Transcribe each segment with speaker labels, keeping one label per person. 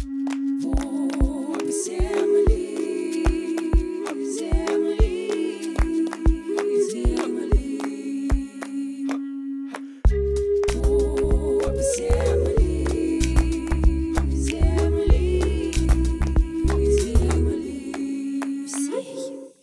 Speaker 1: you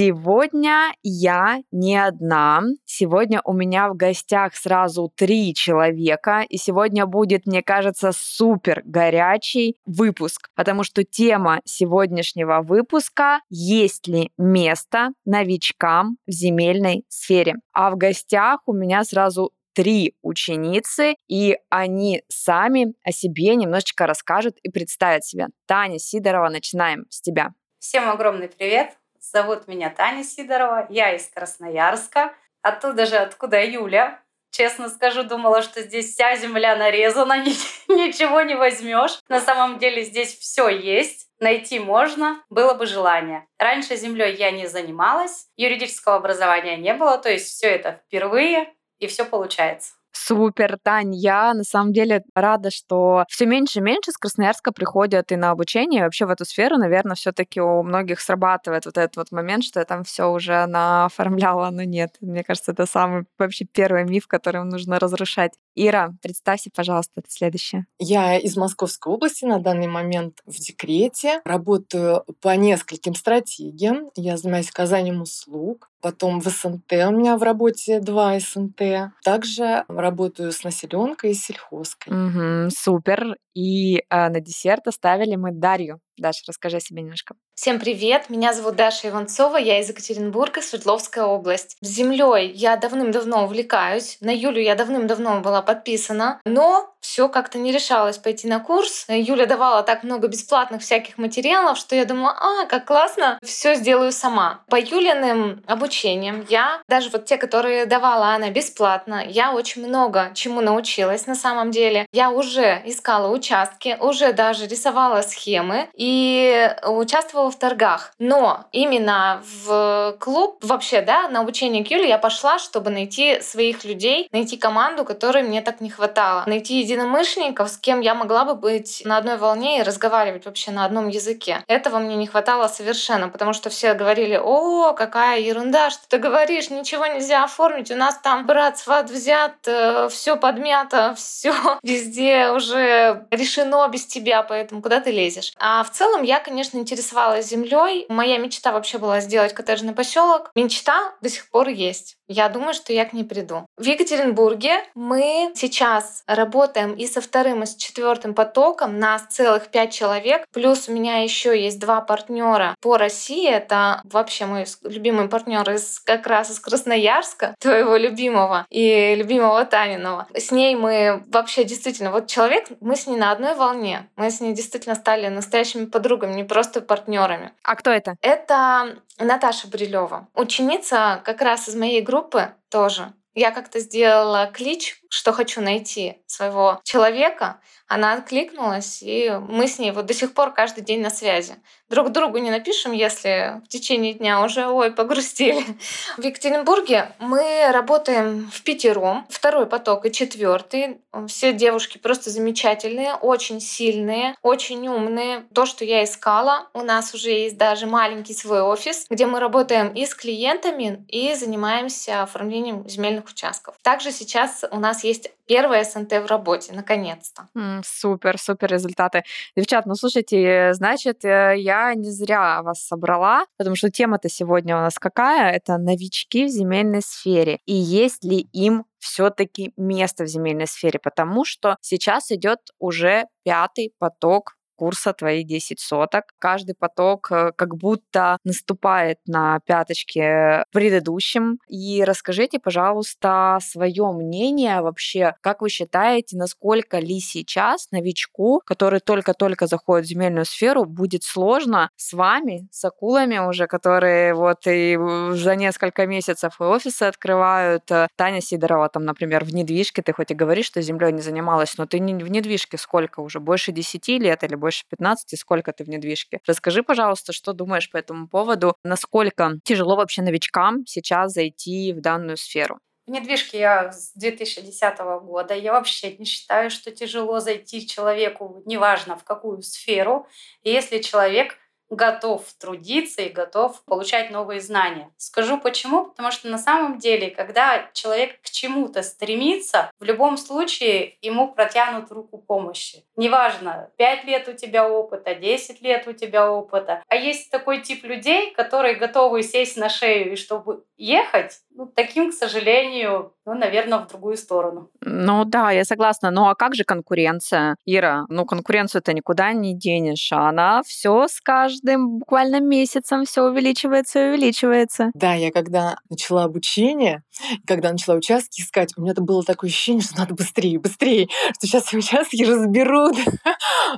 Speaker 1: Сегодня я не одна. Сегодня у меня в гостях сразу три человека. И сегодня будет, мне кажется, супер горячий выпуск, потому что тема сегодняшнего выпуска «Есть ли место новичкам в земельной сфере?». А в гостях у меня сразу три ученицы, и они сами о себе немножечко расскажут и представят себя. Таня Сидорова, начинаем с тебя.
Speaker 2: Всем огромный привет! Зовут меня Таня Сидорова, я из Красноярска. Оттуда же, откуда Юля. Честно скажу, думала, что здесь вся земля нарезана, ничего не возьмешь. На самом деле здесь все есть. Найти можно, было бы желание. Раньше землей я не занималась, юридического образования не было, то есть все это впервые, и все получается.
Speaker 1: Супер, Тань, я на самом деле рада, что все меньше и меньше с Красноярска приходят и на обучение, и вообще в эту сферу, наверное, все-таки у многих срабатывает вот этот вот момент, что я там все уже наоформляла, но нет. Мне кажется, это самый вообще первый миф, который нужно разрушать. Ира, представься, пожалуйста, это следующее.
Speaker 3: Я из Московской области на данный момент в декрете. Работаю по нескольким стратегиям. Я занимаюсь оказанием услуг. Потом в СНТ у меня в работе два СНТ. Также работаю с населенкой и сельхозкой.
Speaker 1: Угу, супер. И э, на десерт оставили мы Дарью. Даша, расскажи о себе немножко.
Speaker 4: Всем привет, меня зовут Даша Иванцова, я из Екатеринбурга, Свердловская область. Землей я давным-давно увлекаюсь, на Юлю я давным-давно была подписана, но все как-то не решалось пойти на курс. Юля давала так много бесплатных всяких материалов, что я думала, а, как классно, все сделаю сама. По Юлиным обучениям я, даже вот те, которые давала она бесплатно, я очень много чему научилась на самом деле. Я уже искала участки, уже даже рисовала схемы и участвовала в торгах. Но именно в клуб вообще, да, на обучение к Юле я пошла, чтобы найти своих людей, найти команду, которой мне так не хватало. Найти единомышленников, с кем я могла бы быть на одной волне и разговаривать вообще на одном языке. Этого мне не хватало совершенно, потому что все говорили, о, какая ерунда, что ты говоришь, ничего нельзя оформить, у нас там брат, сват взят, э, все подмято, все везде уже решено без тебя, поэтому куда ты лезешь? А в целом я, конечно, интересовалась землей. Моя мечта вообще была сделать коттеджный поселок. Мечта до сих пор есть. Я думаю, что я к ней приду. В Екатеринбурге мы сейчас работаем и со вторым, и с четвертым потоком. Нас целых пять человек. Плюс у меня еще есть два партнера по России. Это вообще мой любимый партнер из как раз из Красноярска, твоего любимого и любимого Танинова. С ней мы вообще действительно, вот человек, мы с ней на одной волне. Мы с ней действительно стали настоящими подругами, не просто партнерами.
Speaker 1: А кто это?
Speaker 4: Это Наташа Брилева, ученица как раз из моей группы тоже. Я как-то сделала клич, что хочу найти своего человека. Она откликнулась, и мы с ней вот до сих пор каждый день на связи. Друг другу не напишем, если в течение дня уже, ой, погрустили. В Екатеринбурге мы работаем в пятером, второй поток и четвертый. Все девушки просто замечательные, очень сильные, очень умные. То, что я искала, у нас уже есть даже маленький свой офис, где мы работаем и с клиентами, и занимаемся оформлением земельных участков. Также сейчас у нас есть первое СНТ в работе, наконец-то.
Speaker 1: Mm, супер, супер результаты. Девчат, ну слушайте, значит, э, я не зря вас собрала, потому что тема-то сегодня у нас какая? Это новички в земельной сфере. И есть ли им все-таки место в земельной сфере, потому что сейчас идет уже пятый поток курса «Твои 10 соток». Каждый поток э, как будто наступает на пяточки предыдущим. И расскажите, пожалуйста, свое мнение вообще, как вы считаете, насколько ли сейчас новичку, который только-только заходит в земельную сферу, будет сложно с вами, с акулами уже, которые вот и за несколько месяцев и офисы открывают. Э, Таня Сидорова там, например, в недвижке, ты хоть и говоришь, что землей не занималась, но ты в недвижке сколько уже? Больше 10 лет или больше 15? Сколько ты в недвижке? Расскажи, пожалуйста, что думаешь по этому поводу? Насколько тяжело вообще новичкам сейчас зайти в данную сферу?
Speaker 2: В недвижке я с 2010 года. Я вообще не считаю, что тяжело зайти человеку, неважно в какую сферу. И если человек готов трудиться и готов получать новые знания. Скажу почему, потому что на самом деле, когда человек к чему-то стремится, в любом случае ему протянут руку помощи. Неважно, 5 лет у тебя опыта, 10 лет у тебя опыта. А есть такой тип людей, которые готовы сесть на шею и чтобы ехать, ну, таким, к сожалению, ну, наверное, в другую сторону.
Speaker 1: Ну да, я согласна. Ну а как же конкуренция? Ира, ну конкуренцию ты никуда не денешь, а она все с каждым буквально месяцем все увеличивается и увеличивается.
Speaker 3: Да, я когда начала обучение, когда начала участки искать, у меня это было такое ощущение, что надо быстрее, быстрее, что сейчас все участки разберут.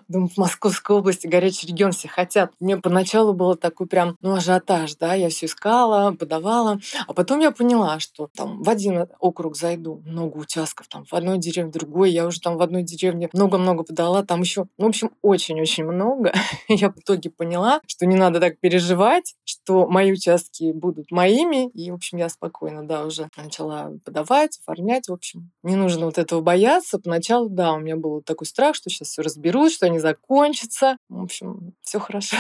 Speaker 3: Думаю, в Московской области горячий регион все хотят. Мне поначалу было такой прям, ну, ажиотаж, да, я все искала, подавала, а потом я поняла, что там в один округ зайду, много участков, там в одной деревне, в другой, я уже там в одной деревне много-много подала, там еще, ну, в общем, очень-очень много. я в итоге поняла, что не надо так переживать, что мои участки будут моими, и, в общем, я спокойно, да, уже начала подавать, оформлять, в общем. Не нужно вот этого бояться. Поначалу, да, у меня был такой страх, что сейчас все разберут, что они закончатся. В общем, все хорошо.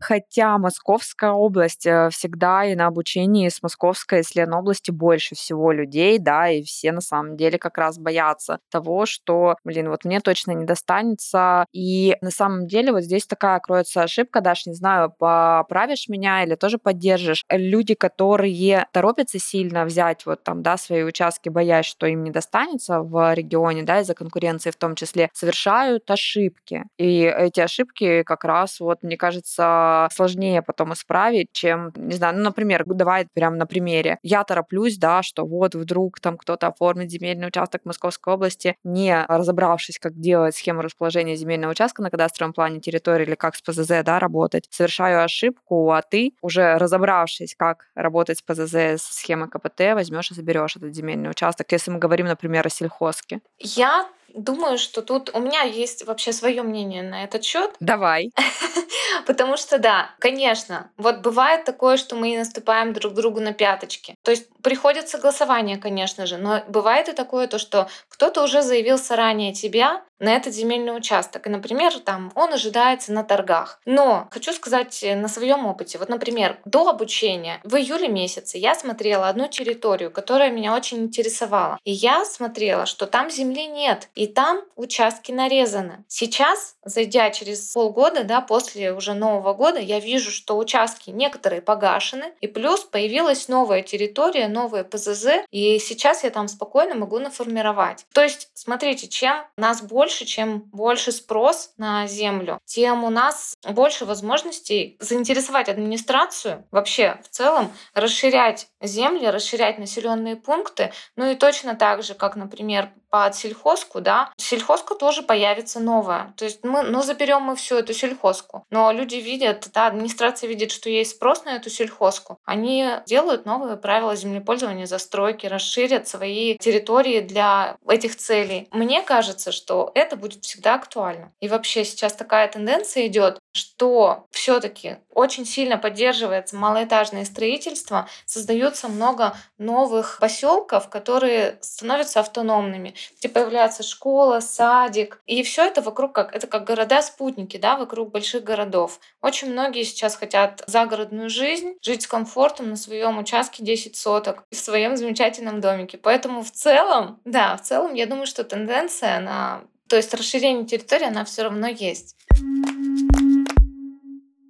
Speaker 1: Хотя Московская область э, всегда и на обучении с Московской и с Ленобласти больше всего людей, да, и все на самом деле как раз боятся того, что, блин, вот мне точно не достанется. И на самом деле вот здесь такая кроется ошибка, Даш, не знаю, поправишь меня или тоже поддержишь. Люди, которые торопятся сильно взять вот там, да, свои участки, боясь, что им не достанется в регионе, да, из-за конкуренции в том числе, совершают ошибки. И эти ошибки как раз, вот, мне кажется, сложнее потом исправить, чем, не знаю, ну, например, давай прям на примере. Я тороплюсь, да, что вот вдруг там кто-то оформит земельный участок в Московской области, не разобравшись, как делать схему расположения земельного участка на кадастровом плане территории или как с ПЗЗ, да, работать. Совершаю ошибку, а ты, уже разобравшись, как работать с ПЗЗ, с схемой КПТ, возьмешь и заберешь этот земельный участок, если мы говорим, например, о сельхозке.
Speaker 4: Я думаю, что тут у меня есть вообще свое мнение на этот счет.
Speaker 1: Давай.
Speaker 4: Потому что да, конечно, вот бывает такое, что мы наступаем друг другу на пяточки. То есть приходит согласование, конечно же, но бывает и такое то, что кто-то уже заявился ранее тебя на этот земельный участок. И, например, там он ожидается на торгах. Но хочу сказать э, на своем опыте. Вот, например, до обучения в июле месяце я смотрела одну территорию, которая меня очень интересовала. И я смотрела, что там земли нет. И и там участки нарезаны. Сейчас, зайдя через полгода, да, после уже Нового года, я вижу, что участки некоторые погашены, и плюс появилась новая территория, новые ПЗЗ, и сейчас я там спокойно могу наформировать. То есть, смотрите, чем нас больше, чем больше спрос на землю, тем у нас больше возможностей заинтересовать администрацию вообще в целом, расширять земли, расширять населенные пункты, ну и точно так же, как, например, под сельхозку, да, сельхозка тоже появится новая. То есть мы, ну, заберем мы всю эту сельхозку. Но люди видят, да, администрация видит, что есть спрос на эту сельхозку. Они делают новые правила землепользования, застройки, расширят свои территории для этих целей. Мне кажется, что это будет всегда актуально. И вообще сейчас такая тенденция идет, что все-таки очень сильно поддерживается малоэтажное строительство, создается много новых поселков, которые становятся автономными, где появляется школа, садик, и все это вокруг как это как города-спутники, да, вокруг больших городов. Очень многие сейчас хотят загородную жизнь, жить с комфортом на своем участке 10 соток в своем замечательном домике. Поэтому в целом, да, в целом я думаю, что тенденция на то есть расширение территории, она все равно есть.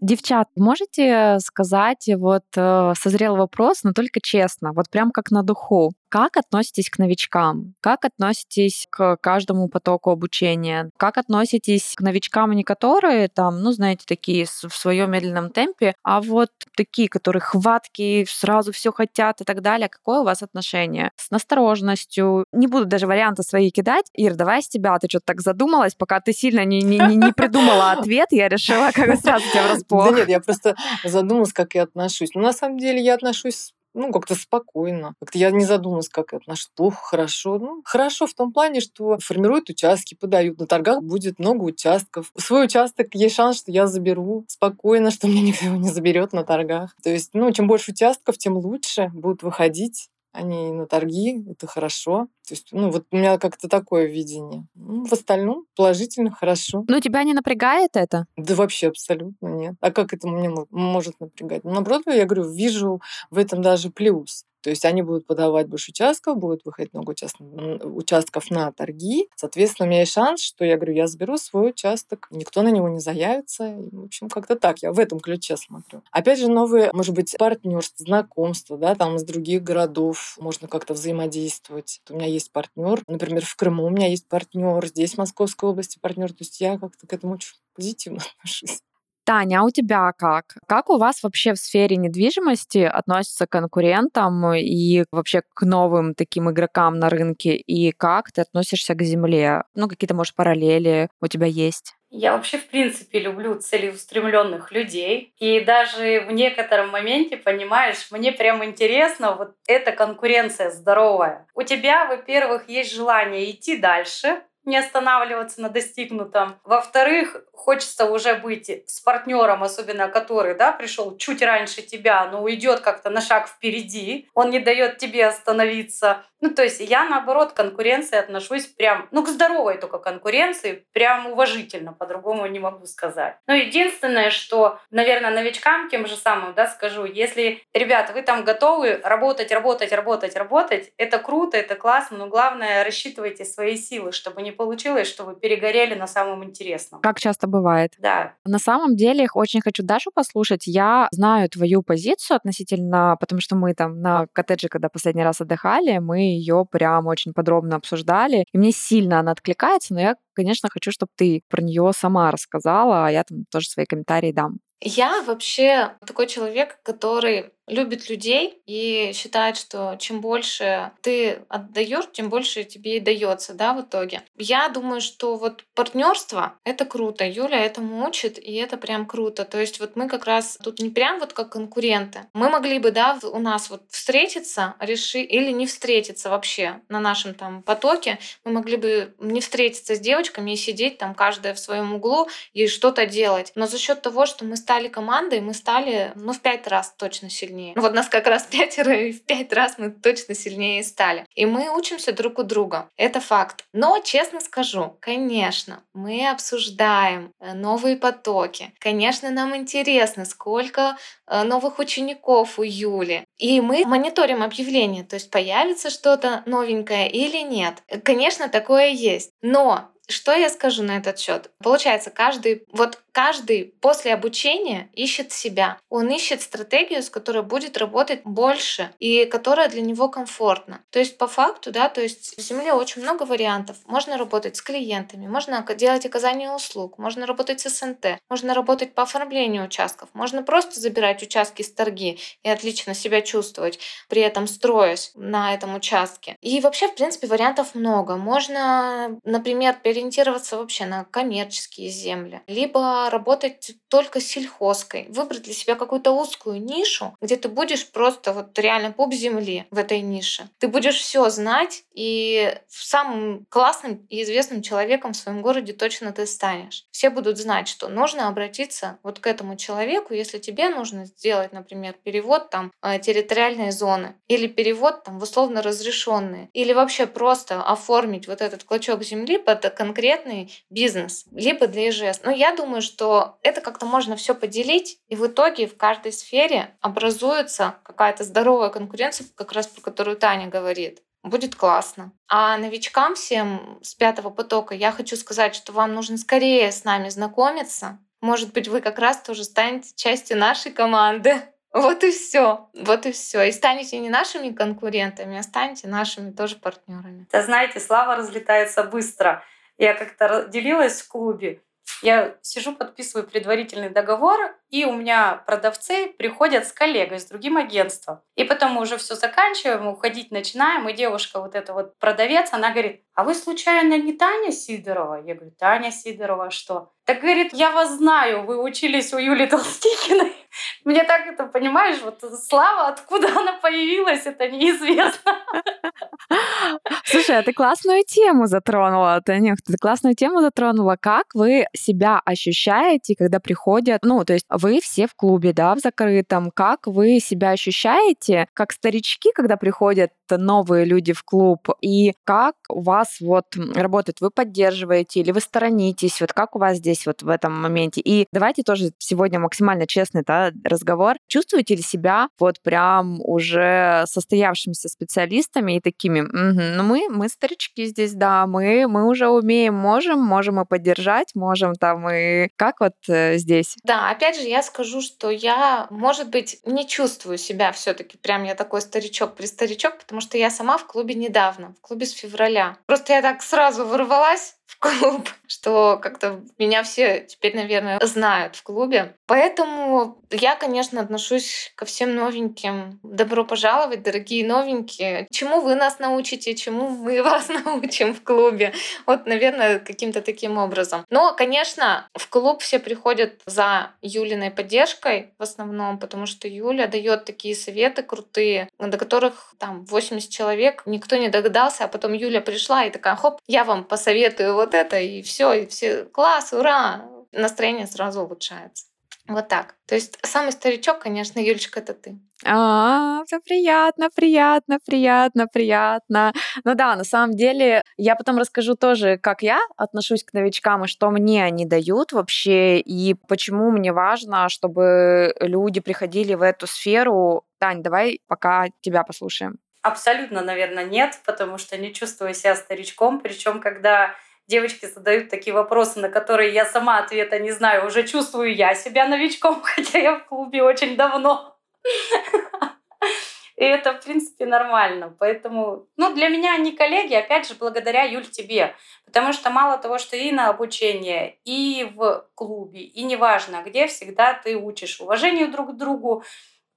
Speaker 1: Девчат, можете сказать, вот э, созрел вопрос, но только честно, вот прям как на духу. Как относитесь к новичкам? Как относитесь к каждому потоку обучения? Как относитесь к новичкам, не которые там, ну, знаете, такие в своем медленном темпе, а вот такие, которые хватки, сразу все хотят и так далее. Какое у вас отношение? С настороженностью. Не буду даже варианты свои кидать. Ир, давай с тебя. Ты что-то так задумалась, пока ты сильно не, не, не придумала ответ, я решила как сразу тебя врасплох.
Speaker 3: Да нет, я просто задумалась, как я отношусь. Ну, на самом деле, я отношусь ну, как-то спокойно. Как-то я не задумалась, как это отношусь. Плохо, хорошо. Ну, хорошо в том плане, что формируют участки, подают. На торгах будет много участков. Свой участок есть шанс, что я заберу спокойно, что меня никто его не заберет на торгах. То есть, ну, чем больше участков, тем лучше будут выходить они на торги, это хорошо. То есть, ну, вот у меня как-то такое видение. Ну, в остальном положительно, хорошо.
Speaker 1: Но тебя не напрягает это?
Speaker 3: Да вообще абсолютно нет. А как это мне может напрягать? Ну, наоборот, я говорю, вижу в этом даже плюс. То есть они будут подавать больше участков, будут выходить много участков на торги. Соответственно, у меня есть шанс, что я говорю, я заберу свой участок, никто на него не заявится. В общем, как-то так. Я в этом ключе смотрю. Опять же, новые, может быть, партнерства, знакомства, да, там из других городов можно как-то взаимодействовать. У меня есть партнер, например, в Крыму у меня есть партнер, здесь в Московской области партнер. То есть я как-то к этому очень позитивно отношусь.
Speaker 1: Таня, а у тебя как? Как у вас вообще в сфере недвижимости относятся к конкурентам и вообще к новым таким игрокам на рынке? И как ты относишься к земле? Ну, какие-то, может, параллели у тебя есть?
Speaker 2: Я вообще, в принципе, люблю целеустремленных людей. И даже в некотором моменте, понимаешь, мне прям интересно, вот эта конкуренция здоровая. У тебя, во-первых, есть желание идти дальше, не останавливаться на достигнутом. Во-вторых, хочется уже быть с партнером, особенно который, да, пришел чуть раньше тебя, но уйдет как-то на шаг впереди. Он не дает тебе остановиться. Ну, то есть я, наоборот, к конкуренции отношусь прям, ну, к здоровой только конкуренции, прям уважительно, по-другому не могу сказать. Но единственное, что, наверное, новичкам тем же самым, да, скажу, если, ребята, вы там готовы работать, работать, работать, работать, это круто, это классно, но главное, рассчитывайте свои силы, чтобы не получилось, что вы перегорели на самом интересном.
Speaker 1: Как часто бывает?
Speaker 2: Да.
Speaker 1: На самом деле, очень хочу Дашу послушать. Я знаю твою позицию относительно, потому что мы там на коттедже, когда последний раз отдыхали, мы ее прям очень подробно обсуждали. И мне сильно она откликается, но я, конечно, хочу, чтобы ты про нее сама рассказала, а я там тоже свои комментарии дам.
Speaker 4: Я вообще такой человек, который любит людей и считает, что чем больше ты отдаешь, тем больше тебе и дается, да, в итоге. Я думаю, что вот партнерство это круто. Юля этому учит, и это прям круто. То есть вот мы как раз тут не прям вот как конкуренты. Мы могли бы, да, у нас вот встретиться, реши или не встретиться вообще на нашем там потоке. Мы могли бы не встретиться с девочками и сидеть там каждая в своем углу и что-то делать. Но за счет того, что мы стали командой, мы стали, ну, в пять раз точно сильнее вот нас как раз пятеро, и в пять раз мы точно сильнее стали. И мы учимся друг у друга. Это факт. Но, честно скажу, конечно, мы обсуждаем э, новые потоки. Конечно, нам интересно, сколько э, новых учеников у Юли. И мы мониторим объявления, то есть появится что-то новенькое или нет. Конечно, такое есть. Но что я скажу на этот счет? Получается, каждый, вот каждый после обучения ищет себя. Он ищет стратегию, с которой будет работать больше и которая для него комфортна. То есть по факту, да, то есть в земле очень много вариантов. Можно работать с клиентами, можно делать оказание услуг, можно работать с СНТ, можно работать по оформлению участков, можно просто забирать участки с торги и отлично себя чувствовать, при этом строясь на этом участке. И вообще, в принципе, вариантов много. Можно, например, переориентироваться вообще на коммерческие земли, либо работать только с сельхозкой, выбрать для себя какую-то узкую нишу, где ты будешь просто вот реально пуп земли в этой нише. Ты будешь все знать, и самым классным и известным человеком в своем городе точно ты станешь. Все будут знать, что нужно обратиться вот к этому человеку, если тебе нужно сделать, например, перевод там э, территориальной зоны или перевод там в условно разрешенные, или вообще просто оформить вот этот клочок земли под конкретный бизнес, либо для ИЖС. Но я думаю, что это как-то можно все поделить, и в итоге в каждой сфере образуется какая-то здоровая конкуренция, как раз про которую Таня говорит будет классно. А новичкам всем с пятого потока я хочу сказать, что вам нужно скорее с нами знакомиться. Может быть, вы как раз тоже станете частью нашей команды. Вот и все. Вот и все. И станете не нашими конкурентами, а станете нашими тоже партнерами.
Speaker 2: Да знаете, слава разлетается быстро. Я как-то делилась в клубе. Я сижу, подписываю предварительный договор, и у меня продавцы приходят с коллегой, с другим агентством. И потом мы уже все заканчиваем, уходить начинаем, и девушка, вот эта вот продавец, она говорит, а вы случайно не Таня Сидорова? Я говорю, Таня Сидорова, что? Так говорит, я вас знаю, вы учились у Юли Толстикиной. Мне так это, понимаешь, вот слава, откуда она появилась, это неизвестно.
Speaker 1: Слушай, а ты классную тему затронула, Танюх, ты классную тему затронула. Как вы себя ощущаете, когда приходят, ну, то есть вы все в клубе, да, в закрытом, как вы себя ощущаете, как старички, когда приходят новые люди в клуб, и как у вас вот работает, вы поддерживаете или вы сторонитесь, вот как у вас здесь вот в этом моменте. И давайте тоже сегодня максимально честный да, разговор. Чувствуете ли себя вот прям уже состоявшимися специалистами и такими, угу, ну мы, мы старички здесь, да, мы, мы уже умеем, можем, можем и поддержать, можем там и... Как вот э, здесь?
Speaker 4: Да, опять же, я скажу, что я, может быть, не чувствую себя все таки прям я такой старичок при потому что я сама в клубе недавно, в клубе с февраля. Просто я так сразу ворвалась в клуб, что как-то меня все теперь, наверное, знают в клубе. Поэтому я, конечно, отношусь ко всем новеньким. Добро пожаловать, дорогие новенькие. Чему вы нас научите, чему мы вас научим в клубе. Вот, наверное, каким-то таким образом. Но, конечно, в клуб все приходят за Юлиной поддержкой в основном, потому что Юля дает такие советы крутые, до которых там 80 человек, никто не догадался, а потом Юля пришла и такая, хоп, я вам посоветую вот это, и все, и все, класс, ура, настроение сразу улучшается. Вот так. То есть самый старичок, конечно, Юлечка, это ты.
Speaker 1: А, все приятно, приятно, приятно, приятно. Ну да, на самом деле, я потом расскажу тоже, как я отношусь к новичкам и что мне они дают вообще, и почему мне важно, чтобы люди приходили в эту сферу. Тань, давай пока тебя послушаем.
Speaker 2: Абсолютно, наверное, нет, потому что не чувствую себя старичком. Причем, когда девочки задают такие вопросы, на которые я сама ответа не знаю. Уже чувствую я себя новичком, хотя я в клубе очень давно. И это, в принципе, нормально. Поэтому, ну, для меня они коллеги, опять же, благодаря, Юль, тебе. Потому что мало того, что и на обучение, и в клубе, и неважно где, всегда ты учишь уважению друг к другу,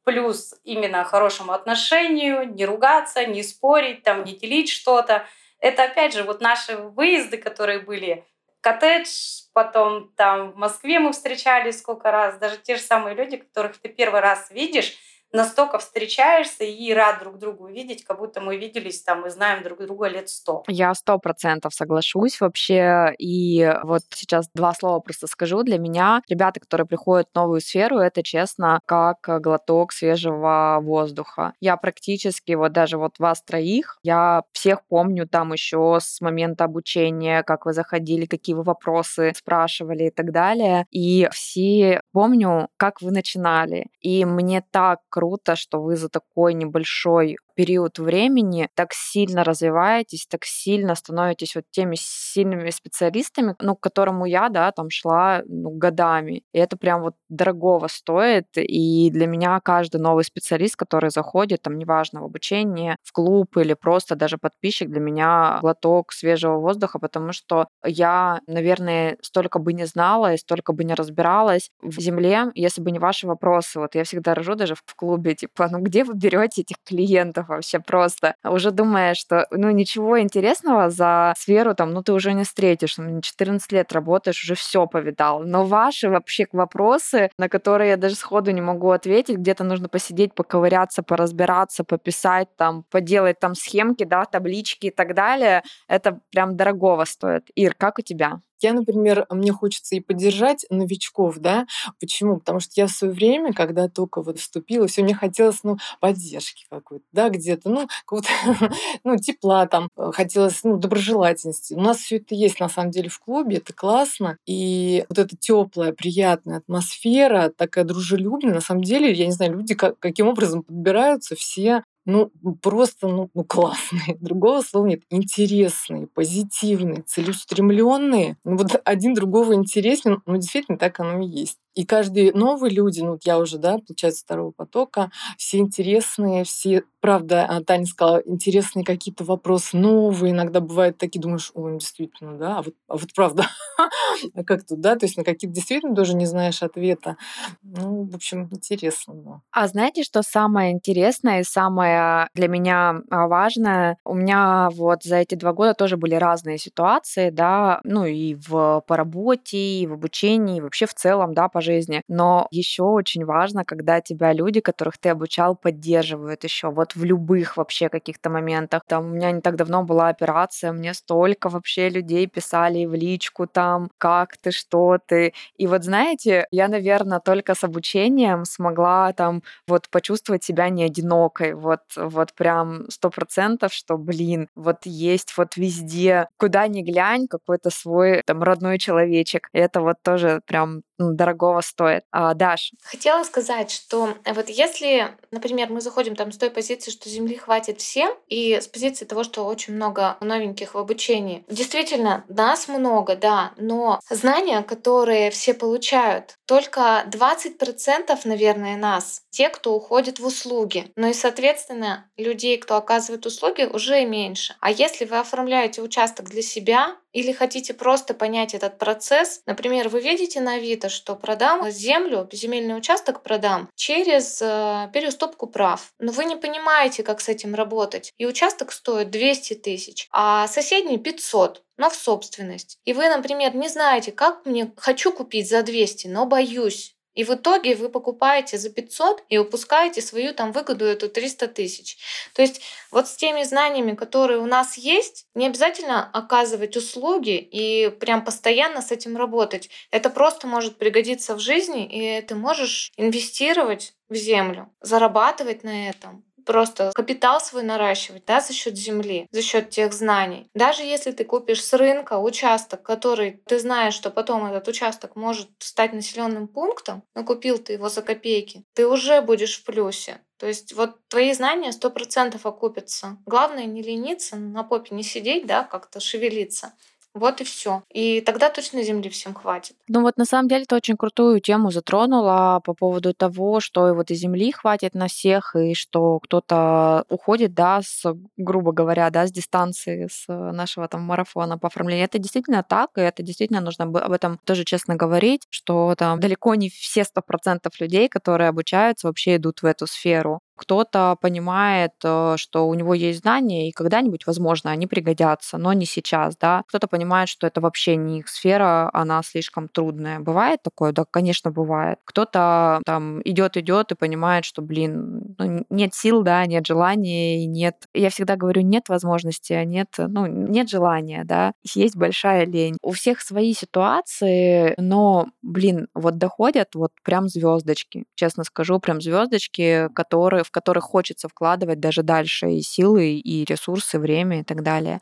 Speaker 2: плюс именно хорошему отношению, не ругаться, не спорить, там, не делить что-то. Это, опять же, вот наши выезды, которые были, коттедж, потом там в Москве мы встречались сколько раз, даже те же самые люди, которых ты первый раз видишь, настолько встречаешься и рад друг другу увидеть, как будто мы виделись там и знаем друг друга лет сто.
Speaker 1: Я сто процентов соглашусь вообще. И вот сейчас два слова просто скажу. Для меня ребята, которые приходят в новую сферу, это честно как глоток свежего воздуха. Я практически вот даже вот вас троих, я всех помню там еще с момента обучения, как вы заходили, какие вы вопросы спрашивали и так далее. И все помню, как вы начинали. И мне так круто, что вы за такой небольшой период времени так сильно развиваетесь, так сильно становитесь вот теми сильными специалистами, ну, к которому я, да, там шла ну, годами. И это прям вот дорогого стоит. И для меня каждый новый специалист, который заходит, там, неважно, в обучение, в клуб или просто даже подписчик, для меня глоток свежего воздуха, потому что я, наверное, столько бы не знала и столько бы не разбиралась в земле, если бы не ваши вопросы. Вот я всегда рожу даже в клубе, типа, ну где вы берете этих клиентов? вообще просто. Уже думая, что ну ничего интересного за сферу там, ну ты уже не встретишь, ну, 14 лет работаешь, уже все повидал. Но ваши вообще вопросы, на которые я даже сходу не могу ответить, где-то нужно посидеть, поковыряться, поразбираться, пописать там, поделать там схемки, да, таблички и так далее, это прям дорогого стоит. Ир, как у тебя?
Speaker 3: Я, например, мне хочется и поддержать новичков, да. Почему? Потому что я в свое время, когда только вот вступила, все мне хотелось, ну, поддержки какой-то, да, где-то, ну, какого-то, ну, тепла там, э, хотелось, ну, доброжелательности. У нас все это есть, на самом деле, в клубе, это классно. И вот эта теплая, приятная атмосфера, такая дружелюбная, на самом деле, я не знаю, люди как, каким образом подбираются все ну, просто, ну, ну классные. Другого слова нет. Интересные, позитивные, целеустремленные. Ну, вот один другого интереснее. Ну, действительно, так оно и есть. И каждый новые люди, ну, я уже, да, получается, второго потока, все интересные, все, правда, а, Таня сказала, интересные какие-то вопросы новые. Иногда бывают такие, думаешь, ой, ну, действительно, да, а вот, а вот правда, а как тут, да, то есть на какие-то действительно тоже не знаешь ответа. Ну, в общем, интересно.
Speaker 1: А знаете, что самое интересное и самое для меня а, важное? У меня вот за эти два года тоже были разные ситуации, да, ну и в, по работе, и в обучении, и вообще в целом, да, по жизни. Но еще очень важно, когда тебя люди, которых ты обучал, поддерживают еще вот в любых вообще каких-то моментах. Там у меня не так давно была операция, мне столько вообще людей писали в личку там, как ты, что ты. И вот знаете, я, наверное, только с обучением смогла там вот почувствовать себя не одинокой. Вот, вот прям сто процентов, что, блин, вот есть вот везде, куда ни глянь, какой-то свой там родной человечек. И это вот тоже прям дорогого стоит. А, Даш?
Speaker 4: Хотела сказать, что э, вот если, например, мы заходим там с той позиции, что земли хватит всем, и с позиции того, что очень много новеньких в обучении, действительно, нас много, да, но знания, которые все получают, только 20% наверное, нас, те, кто уходит в услуги. Ну и, соответственно, людей, кто оказывает услуги, уже меньше. А если вы оформляете участок для себя, или хотите просто понять этот процесс, например, вы видите на Авито, что продам землю, земельный участок продам через э, переуступку прав, но вы не понимаете, как с этим работать. И участок стоит 200 тысяч, а соседний 500 но в собственность. И вы, например, не знаете, как мне хочу купить за 200, но боюсь. И в итоге вы покупаете за 500 и упускаете свою там выгоду эту 300 тысяч. То есть вот с теми знаниями, которые у нас есть, не обязательно оказывать услуги и прям постоянно с этим работать. Это просто может пригодиться в жизни, и ты можешь инвестировать в землю, зарабатывать на этом просто капитал свой наращивать, да, за счет земли, за счет тех знаний. Даже если ты купишь с рынка участок, который ты знаешь, что потом этот участок может стать населенным пунктом, но купил ты его за копейки, ты уже будешь в плюсе. То есть вот твои знания сто процентов окупятся. Главное не лениться, на попе не сидеть, да, как-то шевелиться. Вот и все. И тогда точно земли всем хватит.
Speaker 1: Ну вот на самом деле ты очень крутую тему затронула по поводу того, что и вот и земли хватит на всех, и что кто-то уходит, да, с, грубо говоря, да, с дистанции, с нашего там марафона по оформлению. Это действительно так, и это действительно нужно об этом тоже честно говорить, что там далеко не все сто процентов людей, которые обучаются, вообще идут в эту сферу. Кто-то понимает, э, что у него есть знания, и когда-нибудь, возможно, они пригодятся, но не сейчас, да. Кто-то понимает, что это вообще не их сфера, она слишком трудная. Бывает такое? Да, конечно, бывает. Кто-то там идет, идет и понимает, что, блин, ну, нет сил, да, нет желания, и нет... Я всегда говорю, нет возможности, а нет, ну, нет желания, да. Есть большая лень. У всех свои ситуации, но, блин, вот доходят вот прям звездочки, честно скажу, прям звездочки, которые в которых хочется вкладывать даже дальше и силы, и ресурсы, время и так далее.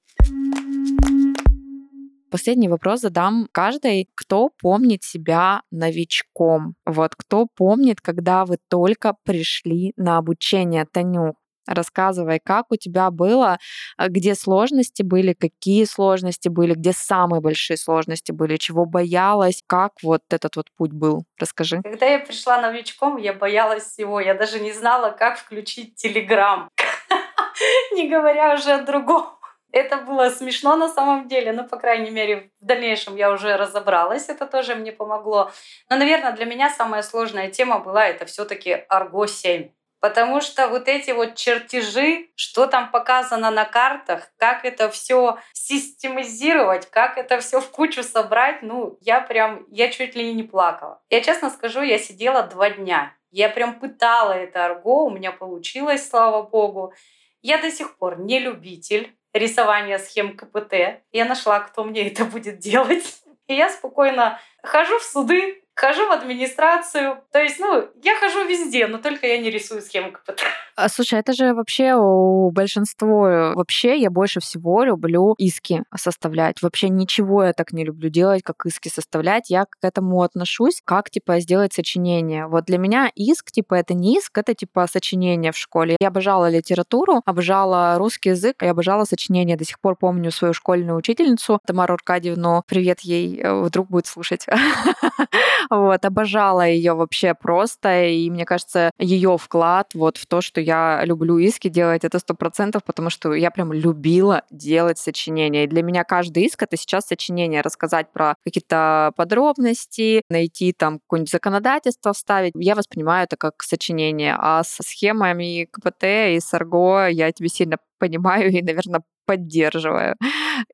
Speaker 1: Последний вопрос задам каждой, кто помнит себя новичком. Вот кто помнит, когда вы только пришли на обучение, Танюх? Рассказывай, как у тебя было, а, где сложности были, какие сложности были, где самые большие сложности были, чего боялась, как вот этот вот путь был. Расскажи.
Speaker 2: Когда я пришла новичком, я боялась всего. Я даже не знала, как включить Телеграм. Не говоря уже о другом. Это было смешно на самом деле, но, по крайней мере, в дальнейшем я уже разобралась, это тоже мне помогло. Но, наверное, для меня самая сложная тема была это все таки Argo 7. Потому что вот эти вот чертежи, что там показано на картах, как это все систематизировать, как это все в кучу собрать, ну, я прям, я чуть ли не плакала. Я честно скажу, я сидела два дня. Я прям пытала это арго, у меня получилось, слава богу. Я до сих пор не любитель рисования схем КПТ. Я нашла, кто мне это будет делать. И я спокойно хожу в суды, хожу в администрацию. То есть, ну, я хожу везде, но только я не рисую схему КПТ.
Speaker 1: А, слушай, это же вообще у большинства... Вообще я больше всего люблю иски составлять. Вообще ничего я так не люблю делать, как иски составлять. Я к этому отношусь, как, типа, сделать сочинение. Вот для меня иск, типа, это не иск, это, типа, сочинение в школе. Я обожала литературу, обожала русский язык, я обожала сочинение. До сих пор помню свою школьную учительницу Тамару Аркадьевну. Привет ей, э, вдруг будет слушать. Вот, обожала ее вообще просто, и мне кажется, ее вклад вот в то, что я люблю иски делать, это сто процентов, потому что я прям любила делать сочинения. И для меня каждый иск — это сейчас сочинение, рассказать про какие-то подробности, найти там какое-нибудь законодательство вставить. Я воспринимаю это как сочинение. А со схемами КПТ и с Арго я тебе сильно понимаю и, наверное, поддерживаю.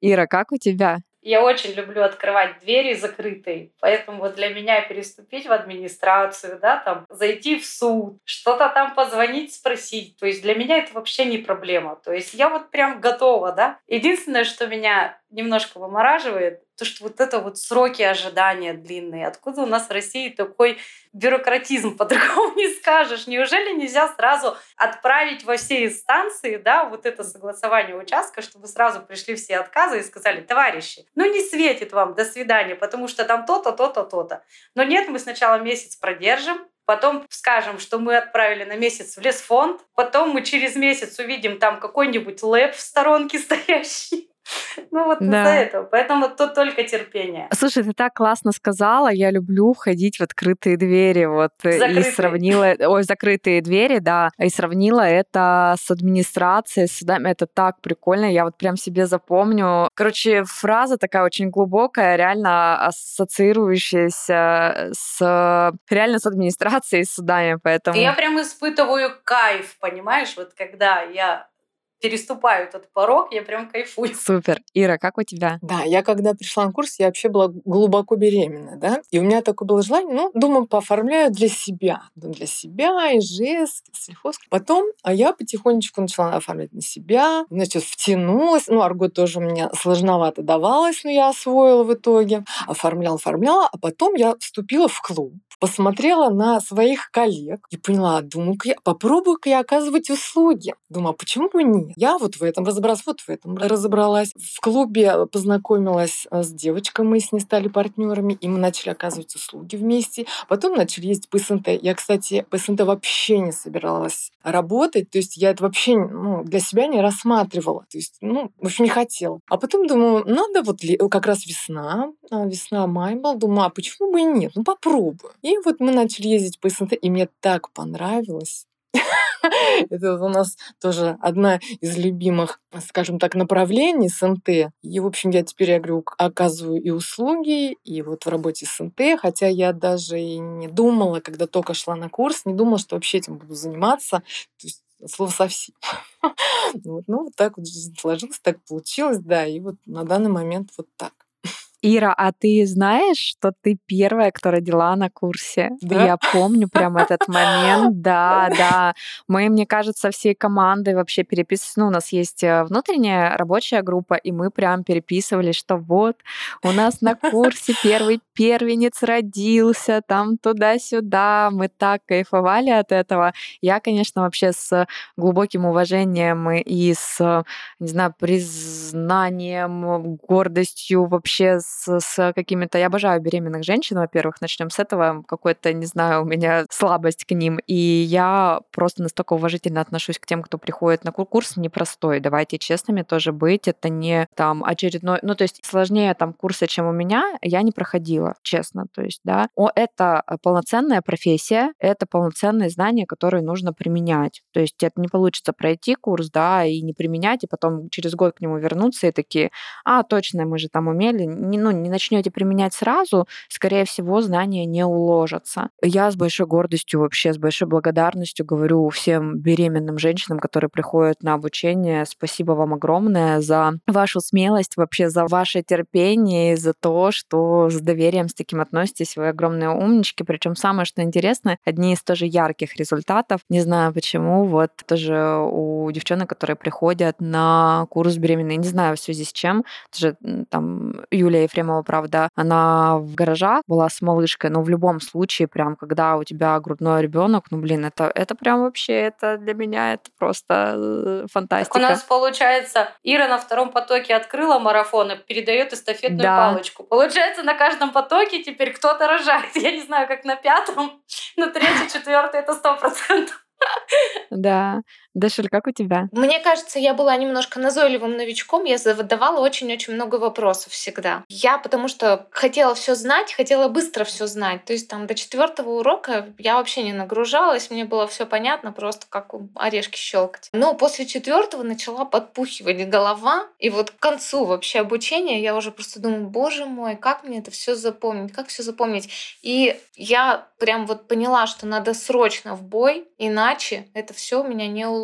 Speaker 1: Ира, как у тебя?
Speaker 2: Я очень люблю открывать двери закрытые, поэтому вот для меня переступить в администрацию, да, там, зайти в суд, что-то там позвонить, спросить, то есть для меня это вообще не проблема. То есть я вот прям готова, да. Единственное, что меня немножко вымораживает, то, что вот это вот сроки ожидания длинные. Откуда у нас в России такой бюрократизм, по-другому не скажешь. Неужели нельзя сразу отправить во все инстанции, да, вот это согласование участка, чтобы сразу пришли все отказы и сказали, товарищи, ну не светит вам, до свидания, потому что там то-то, то-то, то-то. Но нет, мы сначала месяц продержим, потом скажем, что мы отправили на месяц в лесфонд, потом мы через месяц увидим там какой-нибудь лэп в сторонке стоящий, ну вот да. из-за этого. Поэтому тут только терпение.
Speaker 1: Слушай, ты так классно сказала. Я люблю ходить в открытые двери. Вот закрытые. и сравнила... Ой, закрытые двери, да. И сравнила это с администрацией, с судами. Это так прикольно. Я вот прям себе запомню. Короче, фраза такая очень глубокая, реально ассоциирующаяся с реально с администрацией, с судами. Поэтому...
Speaker 2: Я прям испытываю кайф, понимаешь? Вот когда я переступаю этот порог, я прям кайфую.
Speaker 1: Супер. Ира, как у тебя?
Speaker 3: Да, я когда пришла на курс, я вообще была глубоко беременна, да, и у меня такое было желание, ну, думаю, пооформляю для себя, для себя, ИЖС, сельхоз. Потом а я потихонечку начала оформлять на себя, значит, втянулась, ну, арго тоже у меня сложновато давалось, но я освоила в итоге, оформляла, оформляла, а потом я вступила в клуб, посмотрела на своих коллег и поняла, думаю-ка я, попробую-ка я оказывать услуги. Думаю, а почему бы нет? Я вот в этом разобралась, вот в этом разобралась. В клубе познакомилась э, с девочкой, мы с ней стали партнерами, и мы начали оказывать услуги вместе. Потом начали ездить по СНТ. Я, кстати, по СНТ вообще не собиралась работать, то есть я это вообще ну, для себя не рассматривала. То есть, ну, в общем, не хотела. А потом думаю, надо вот как раз весна, а, весна, май был, думаю, а почему бы и нет? Ну, попробую. И вот мы начали ездить по СНТ, и мне так понравилось. Это у нас тоже одна из любимых, скажем так, направлений СНТ. И, в общем, я теперь, я говорю, оказываю и услуги, и вот в работе СНТ, хотя я даже и не думала, когда только шла на курс, не думала, что вообще этим буду заниматься. То есть слово совсем. ну, вот так вот жизнь сложилась, так получилось, да, и вот на данный момент вот так.
Speaker 1: Ира, а ты знаешь, что ты первая, кто родила на курсе? Да? Я помню прям этот момент. Да, да. Мы, мне кажется, всей командой вообще переписывались. Ну, у нас есть э, внутренняя рабочая группа, и мы прям переписывали, что вот у нас на курсе первый первенец родился, там туда-сюда. Мы так кайфовали от этого. Я, конечно, вообще с глубоким уважением и с, не знаю, признанием, гордостью вообще с, с какими-то... Я обожаю беременных женщин, во-первых, начнем с этого. Какой-то, не знаю, у меня слабость к ним. И я просто настолько уважительно отношусь к тем, кто приходит на курс непростой. Давайте честными тоже быть. Это не там очередной... Ну, то есть сложнее там курса, чем у меня, я не проходила, честно. То есть, да, О, это полноценная профессия, это полноценные знания, которые нужно применять. То есть это не получится пройти курс, да, и не применять, и потом через год к нему вернуться и такие, а, точно, мы же там умели. Не, ну, не начнете применять сразу, скорее всего, знания не уложатся. Я с большой гордостью, вообще с большой благодарностью говорю всем беременным женщинам, которые приходят на обучение, спасибо вам огромное за вашу смелость, вообще за ваше терпение, за то, что с доверием с таким относитесь. Вы огромные умнички. Причем самое, что интересно, одни из тоже ярких результатов. Не знаю почему, вот тоже у девчонок, которые приходят на курс беременной, не знаю в связи с чем, тоже там Юлия Ефремова, правда, она в гаражах была с малышкой, но в любом случае, прям, когда у тебя грудной ребенок, ну, блин, это, это прям вообще, это для меня это просто фантастика.
Speaker 2: Так у нас получается, Ира на втором потоке открыла марафон и передает эстафетную да. палочку. Получается, на каждом потоке теперь кто-то рожает. Я не знаю, как на пятом, но третий, четвертый это сто процентов.
Speaker 1: Да. Дашуль, как у тебя?
Speaker 4: Мне кажется, я была немножко назойливым новичком. Я задавала очень-очень много вопросов всегда. Я потому что хотела все знать, хотела быстро все знать. То есть там до четвертого урока я вообще не нагружалась, мне было все понятно, просто как орешки щелкать. Но после четвертого начала подпухивать голова, и вот к концу вообще обучения я уже просто думаю, боже мой, как мне это все запомнить, как все запомнить. И я прям вот поняла, что надо срочно в бой, иначе это все у меня не уложится.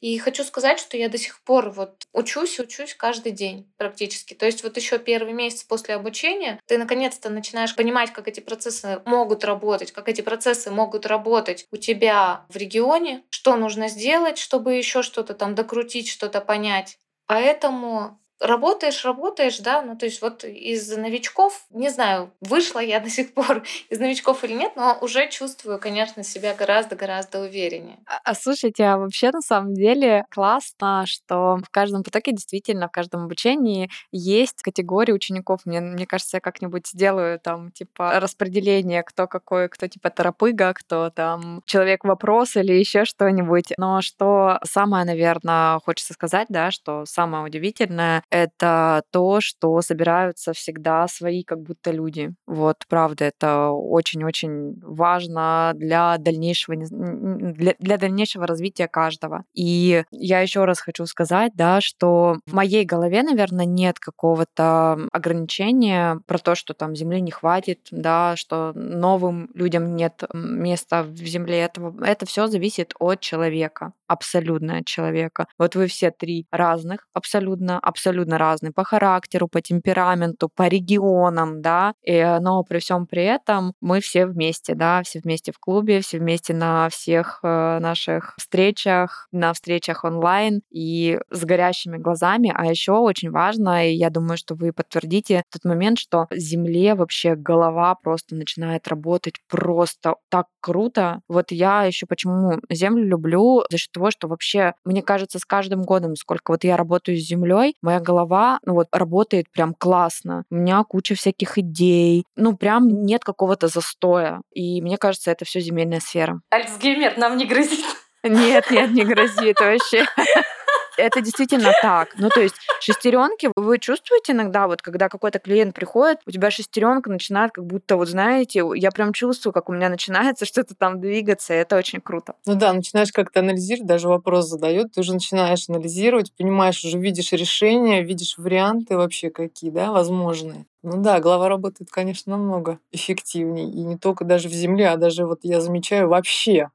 Speaker 4: И хочу сказать, что я до сих пор вот учусь учусь каждый день практически. То есть вот еще первый месяц после обучения ты наконец-то начинаешь понимать, как эти процессы могут работать, как эти процессы могут работать у тебя в регионе, что нужно сделать, чтобы еще что-то там докрутить, что-то понять. Поэтому работаешь, работаешь, да, ну то есть вот из новичков, не знаю, вышла я до сих пор из новичков или нет, но уже чувствую, конечно, себя гораздо-гораздо увереннее.
Speaker 1: А, а слушайте, а вообще на самом деле классно, что в каждом потоке действительно, в каждом обучении есть категории учеников. Мне, мне кажется, я как-нибудь сделаю там типа распределение, кто какой, кто типа торопыга, кто там человек-вопрос или еще что-нибудь. Но что самое, наверное, хочется сказать, да, что самое удивительное, это то, что собираются всегда свои как будто люди. Вот, правда, это очень-очень важно для дальнейшего, для, для дальнейшего развития каждого. И я еще раз хочу сказать, да, что в моей голове, наверное, нет какого-то ограничения про то, что там земли не хватит, да, что новым людям нет места в земле. Этого, это все зависит от человека, абсолютно от человека. Вот вы все три разных, абсолютно, абсолютно абсолютно разные по характеру, по темпераменту, по регионам, да, и, но при всем при этом мы все вместе, да, все вместе в клубе, все вместе на всех э, наших встречах, на встречах онлайн и с горящими глазами. А еще очень важно, и я думаю, что вы подтвердите тот момент, что Земле вообще голова просто начинает работать просто так круто. Вот я еще почему Землю люблю за счет того, что вообще, мне кажется, с каждым годом, сколько вот я работаю с Землей, моя голова ну, вот, работает прям классно. У меня куча всяких идей. Ну, прям нет какого-то застоя. И мне кажется, это все земельная сфера.
Speaker 2: Альцгеймер нам не грозит.
Speaker 1: Нет, нет, не грозит вообще это действительно так. Ну, то есть шестеренки вы чувствуете иногда, вот когда какой-то клиент приходит, у тебя шестеренка начинает как будто, вот знаете, я прям чувствую, как у меня начинается что-то там двигаться, это очень круто.
Speaker 3: Ну да, начинаешь как-то анализировать, даже вопрос задает, ты уже начинаешь анализировать, понимаешь, уже видишь решения, видишь варианты вообще какие, да, возможные. Ну да, голова работает, конечно, намного эффективнее. И не только даже в земле, а даже вот я замечаю вообще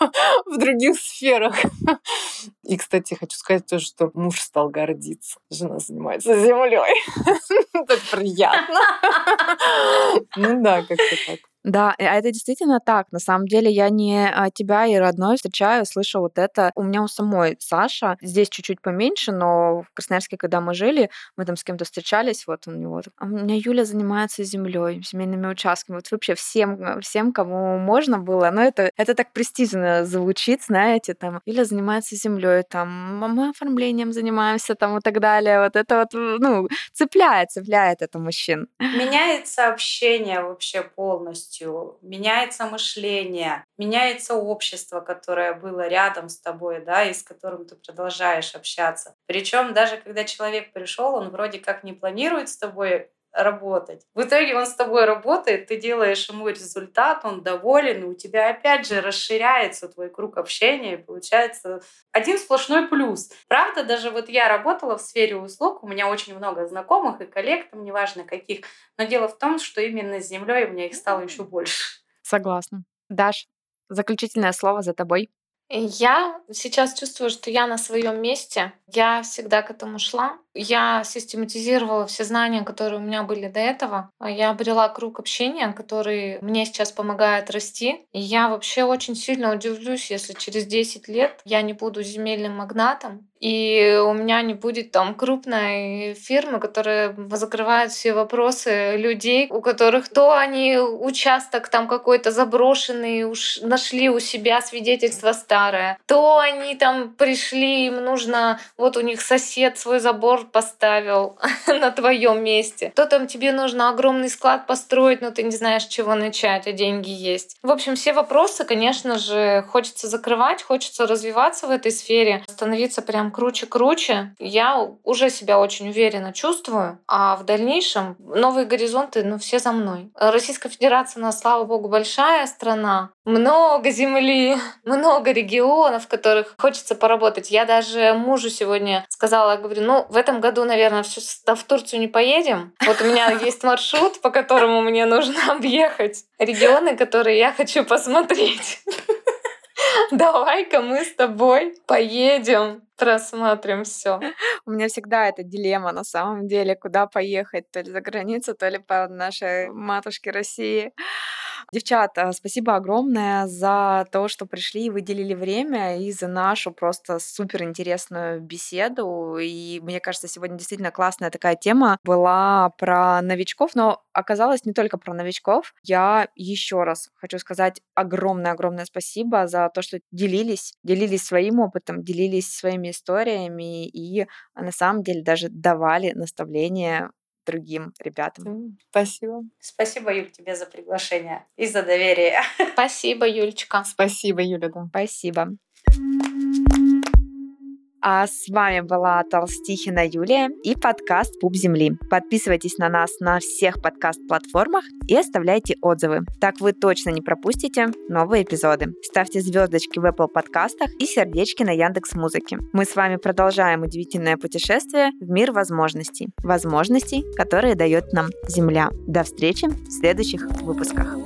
Speaker 3: в других сферах. И, кстати, хочу сказать тоже, что муж стал гордиться. Жена занимается землей. Так приятно. Ну да, как-то так.
Speaker 1: Да, а это действительно так. На самом деле я не а, тебя и родной встречаю, слышу вот это. У меня у самой Саша, здесь чуть-чуть поменьше, но в Красноярске, когда мы жили, мы там с кем-то встречались, вот у него, а у меня Юля занимается землей, земельными участками. Вот вообще всем, э, всем, кому можно было, но это, это так престижно звучит, знаете, там, Юля занимается землей, там, мы оформлением занимаемся, там, и так далее. Вот это вот, ну, цепляет, цепляет это мужчин.
Speaker 2: Меняется общение вообще полностью полностью, меняется мышление, меняется общество, которое было рядом с тобой, да, и с которым ты продолжаешь общаться. Причем даже когда человек пришел, он вроде как не планирует с тобой работать. В итоге он с тобой работает, ты делаешь ему результат, он доволен, и у тебя опять же расширяется твой круг общения, и получается один сплошной плюс. Правда, даже вот я работала в сфере услуг, у меня очень много знакомых и коллег, там неважно каких, но дело в том, что именно с землей у меня их стало еще больше.
Speaker 1: Согласна. Даш, заключительное слово за тобой.
Speaker 4: Я сейчас чувствую, что я на своем месте. Я всегда к этому шла. Я систематизировала все знания, которые у меня были до этого. Я обрела круг общения, который мне сейчас помогает расти. И я вообще очень сильно удивлюсь, если через 10 лет я не буду земельным магнатом и у меня не будет там крупной фирмы, которая закрывает все вопросы людей, у которых то они участок там какой-то заброшенный, уж нашли у себя свидетельство старое, то они там пришли, им нужно, вот у них сосед свой забор поставил на твоем месте, то там тебе нужно огромный склад построить, но ты не знаешь, чего начать, а деньги есть. В общем, все вопросы, конечно же, хочется закрывать, хочется развиваться в этой сфере, становиться прям круче-круче. Я уже себя очень уверенно чувствую, а в дальнейшем новые горизонты, ну, все за мной. Российская Федерация, на слава богу, большая страна, много земли, много регионов, в которых хочется поработать. Я даже мужу сегодня сказала, говорю, ну, в этом году, наверное, в Турцию не поедем. Вот у меня есть маршрут, по которому мне нужно объехать регионы, которые я хочу посмотреть. Давай-ка мы с тобой поедем просмотрим все.
Speaker 1: У меня всегда эта дилемма на самом деле, куда поехать, то ли за границу, то ли по нашей матушке России. Девчата, спасибо огромное за то, что пришли и выделили время, и за нашу просто супер интересную беседу. И мне кажется, сегодня действительно классная такая тема была про новичков, но оказалось не только про новичков. Я еще раз хочу сказать огромное-огромное спасибо за то, что делились, делились своим опытом, делились своими историями и на самом деле даже давали наставления другим ребятам.
Speaker 3: Спасибо.
Speaker 2: Спасибо, Юль, тебе за приглашение и за доверие.
Speaker 4: Спасибо, Юлечка.
Speaker 3: Спасибо, Юля. Да.
Speaker 1: Спасибо. А с вами была Толстихина Юлия и подкаст «Пуп земли». Подписывайтесь на нас на всех подкаст-платформах и оставляйте отзывы. Так вы точно не пропустите новые эпизоды. Ставьте звездочки в Apple подкастах и сердечки на Яндекс Музыке. Мы с вами продолжаем удивительное путешествие в мир возможностей. Возможностей, которые дает нам Земля. До встречи в следующих выпусках.